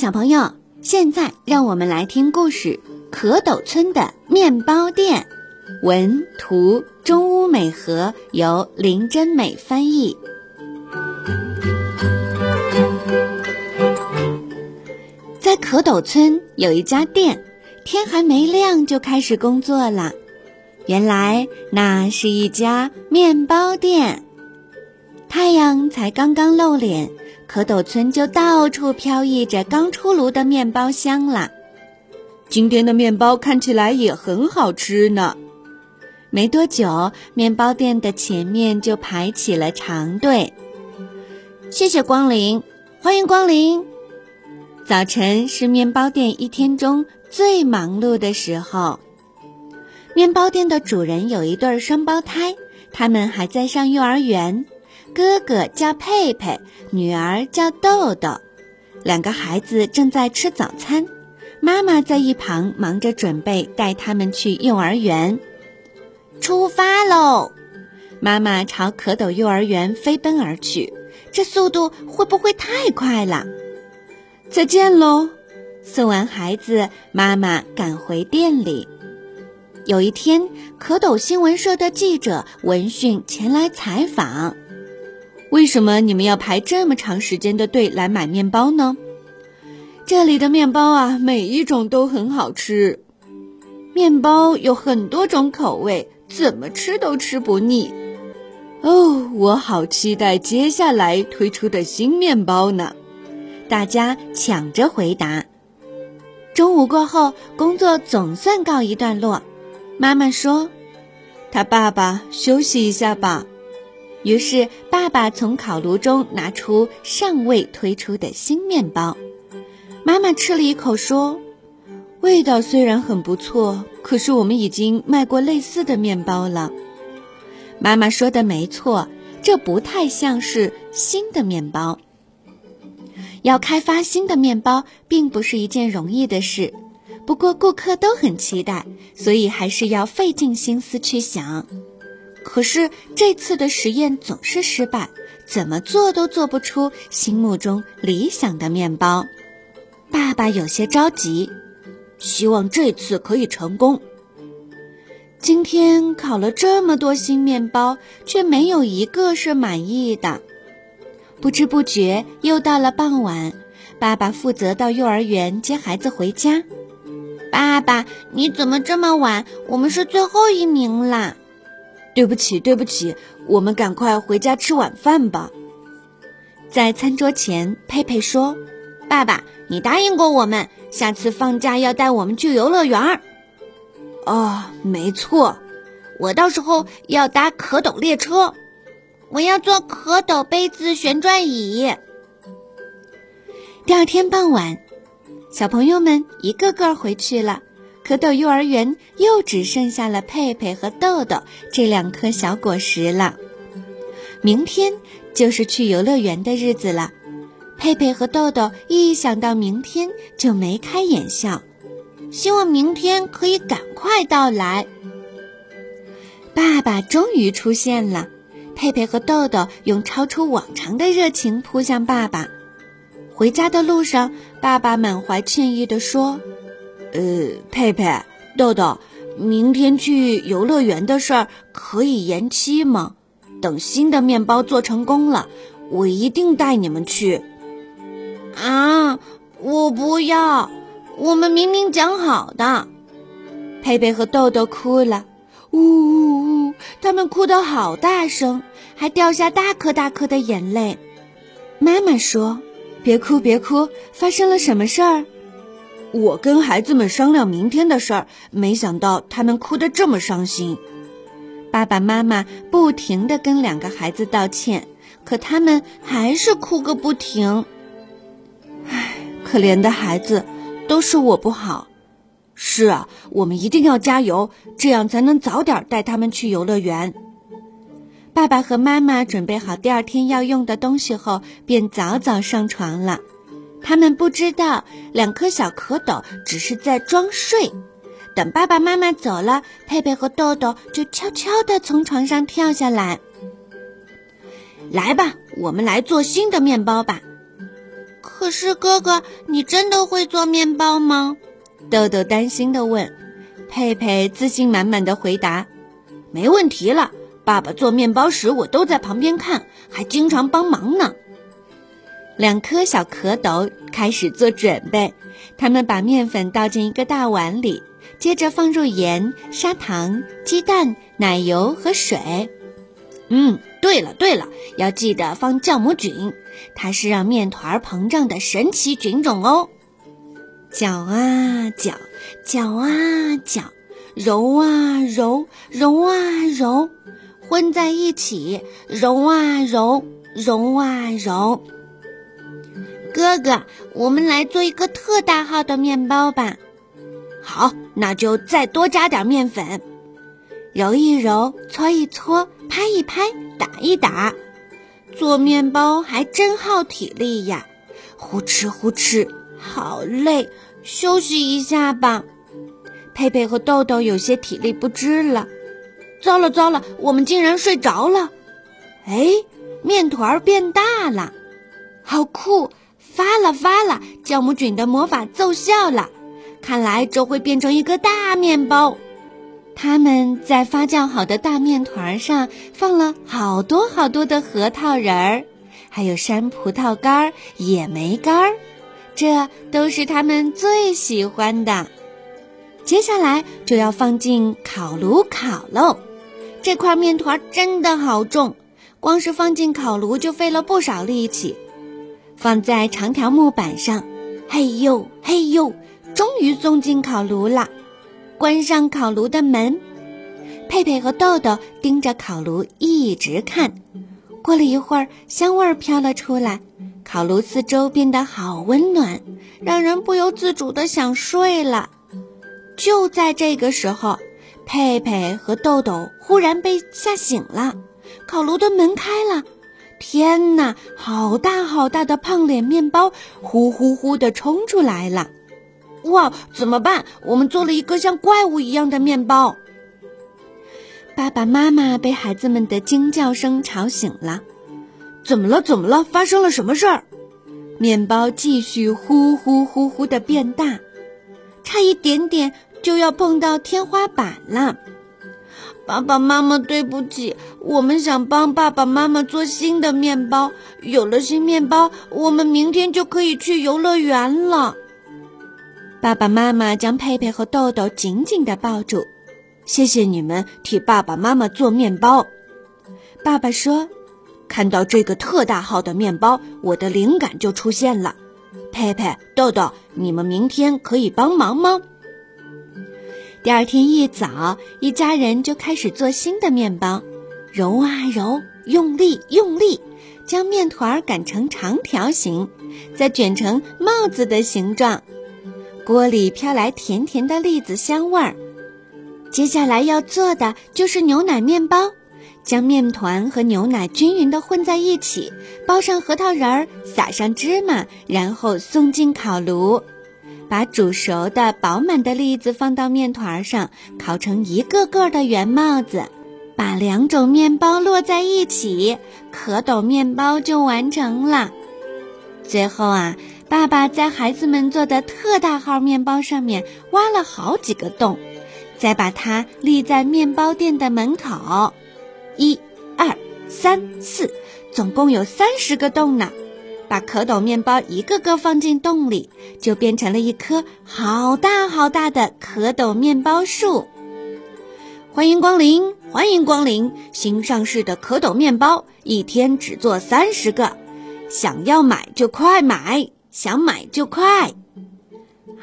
小朋友，现在让我们来听故事《蝌蚪村的面包店》，文图中屋美和，由林真美翻译。在蝌蚪村有一家店，天还没亮就开始工作了。原来那是一家面包店。太阳才刚刚露脸，蝌蚪村就到处飘溢着刚出炉的面包香了。今天的面包看起来也很好吃呢。没多久，面包店的前面就排起了长队。谢谢光临，欢迎光临。早晨是面包店一天中最忙碌的时候。面包店的主人有一对双胞胎，他们还在上幼儿园。哥哥叫佩佩，女儿叫豆豆。两个孩子正在吃早餐，妈妈在一旁忙着准备带他们去幼儿园。出发喽！妈妈朝蝌蚪幼儿园飞奔而去，这速度会不会太快了？再见喽！送完孩子，妈妈赶回店里。有一天，蝌蚪新闻社的记者闻讯前来采访。为什么你们要排这么长时间的队来买面包呢？这里的面包啊，每一种都很好吃。面包有很多种口味，怎么吃都吃不腻。哦，我好期待接下来推出的新面包呢！大家抢着回答。中午过后，工作总算告一段落。妈妈说：“他爸爸休息一下吧。”于是，爸爸从烤炉中拿出尚未推出的新面包。妈妈吃了一口，说：“味道虽然很不错，可是我们已经卖过类似的面包了。”妈妈说的没错，这不太像是新的面包。要开发新的面包，并不是一件容易的事。不过，顾客都很期待，所以还是要费尽心思去想。可是这次的实验总是失败，怎么做都做不出心目中理想的面包。爸爸有些着急，希望这次可以成功。今天烤了这么多新面包，却没有一个是满意的。不知不觉又到了傍晚，爸爸负责到幼儿园接孩子回家。爸爸，你怎么这么晚？我们是最后一名啦。对不起，对不起，我们赶快回家吃晚饭吧。在餐桌前，佩佩说：“爸爸，你答应过我们，下次放假要带我们去游乐园。”啊，没错，我到时候要搭蝌蚪列车，我要坐蝌蚪杯子旋转椅。第二天傍晚，小朋友们一个个回去了。蝌蚪幼儿园又只剩下了佩佩和豆豆这两颗小果实了。明天就是去游乐园的日子了。佩佩和豆豆一想到明天就眉开眼笑，希望明天可以赶快到来。爸爸终于出现了，佩佩和豆豆用超出往常的热情扑向爸爸。回家的路上，爸爸满怀歉意地说。呃，佩佩、豆豆，明天去游乐园的事儿可以延期吗？等新的面包做成功了，我一定带你们去。啊，我不要！我们明明讲好的。佩佩和豆豆哭了，呜呜呜，他们哭得好大声，还掉下大颗大颗的眼泪。妈妈说：“别哭，别哭，发生了什么事儿？”我跟孩子们商量明天的事儿，没想到他们哭得这么伤心。爸爸妈妈不停地跟两个孩子道歉，可他们还是哭个不停。唉，可怜的孩子，都是我不好。是啊，我们一定要加油，这样才能早点带他们去游乐园。爸爸和妈妈准备好第二天要用的东西后，便早早上床了。他们不知道，两颗小蝌蚪只是在装睡。等爸爸妈妈走了，佩佩和豆豆就悄悄地从床上跳下来。来吧，我们来做新的面包吧。可是哥哥，你真的会做面包吗？豆豆担心地问。佩佩自信满满的回答：“没问题了，爸爸做面包时我都在旁边看，还经常帮忙呢。”两颗小蝌蚪开始做准备，他们把面粉倒进一个大碗里，接着放入盐、砂糖、鸡蛋、奶油和水。嗯，对了对了，要记得放酵母菌，它是让面团膨胀的神奇菌种哦。搅啊搅，搅啊搅，揉啊揉，揉啊揉，混在一起，揉啊揉，揉啊揉。哥哥，我们来做一个特大号的面包吧。好，那就再多加点面粉，揉一揉，搓一搓，拍一拍，打一打。做面包还真耗体力呀，呼哧呼哧。好累，休息一下吧。佩佩和豆豆有些体力不支了。糟了糟了，我们竟然睡着了！哎，面团变大了，好酷！发了发了，酵母菌的魔法奏效了。看来这会变成一个大面包。他们在发酵好的大面团上放了好多好多的核桃仁儿，还有山葡萄干、野莓干儿。这都是他们最喜欢的。接下来就要放进烤炉烤喽。这块面团真的好重，光是放进烤炉就费了不少力气。放在长条木板上，嘿呦嘿呦，终于送进烤炉了。关上烤炉的门，佩佩和豆豆盯着烤炉一直看。过了一会儿，香味儿飘了出来。烤炉四周变得好温暖，让人不由自主的想睡了。就在这个时候，佩佩和豆豆忽然被吓醒了。烤炉的门开了，天哪！好大好大的胖脸面包呼呼呼的冲出来了！哇，怎么办？我们做了一个像怪物一样的面包。爸爸妈妈被孩子们的惊叫声吵醒了。怎么了？怎么了？发生了什么事儿？面包继续呼呼呼呼的变大，差一点点就要碰到天花板了。爸爸妈妈，对不起，我们想帮爸爸妈妈做新的面包。有了新面包，我们明天就可以去游乐园了。爸爸妈妈将佩佩和豆豆紧紧的抱住，谢谢你们替爸爸妈妈做面包。爸爸说。看到这个特大号的面包，我的灵感就出现了。佩佩、豆豆，你们明天可以帮忙吗？第二天一早，一家人就开始做新的面包，揉啊揉，用力用力，将面团擀成长条形，再卷成帽子的形状。锅里飘来甜甜的栗子香味儿。接下来要做的就是牛奶面包。将面团和牛奶均匀地混在一起，包上核桃仁儿，撒上芝麻，然后送进烤炉。把煮熟的饱满的栗子放到面团上，烤成一个个的圆帽子。把两种面包摞在一起，蝌蚪面包就完成了。最后啊，爸爸在孩子们做的特大号面包上面挖了好几个洞，再把它立在面包店的门口。一、二、三、四，总共有三十个洞呢。把蝌蚪面包一个个放进洞里，就变成了一棵好大好大的蝌蚪面包树。欢迎光临，欢迎光临！新上市的蝌蚪面包，一天只做三十个，想要买就快买，想买就快。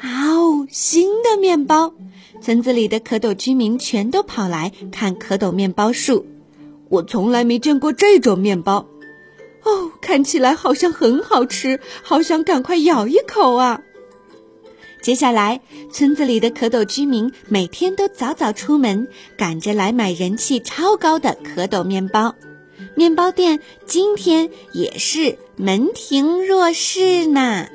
哦，新的面包！村子里的蝌蚪居民全都跑来看蝌蚪面包树。我从来没见过这种面包，哦，看起来好像很好吃，好想赶快咬一口啊！接下来，村子里的蝌蚪居民每天都早早出门，赶着来买人气超高的蝌蚪面包。面包店今天也是门庭若市呢。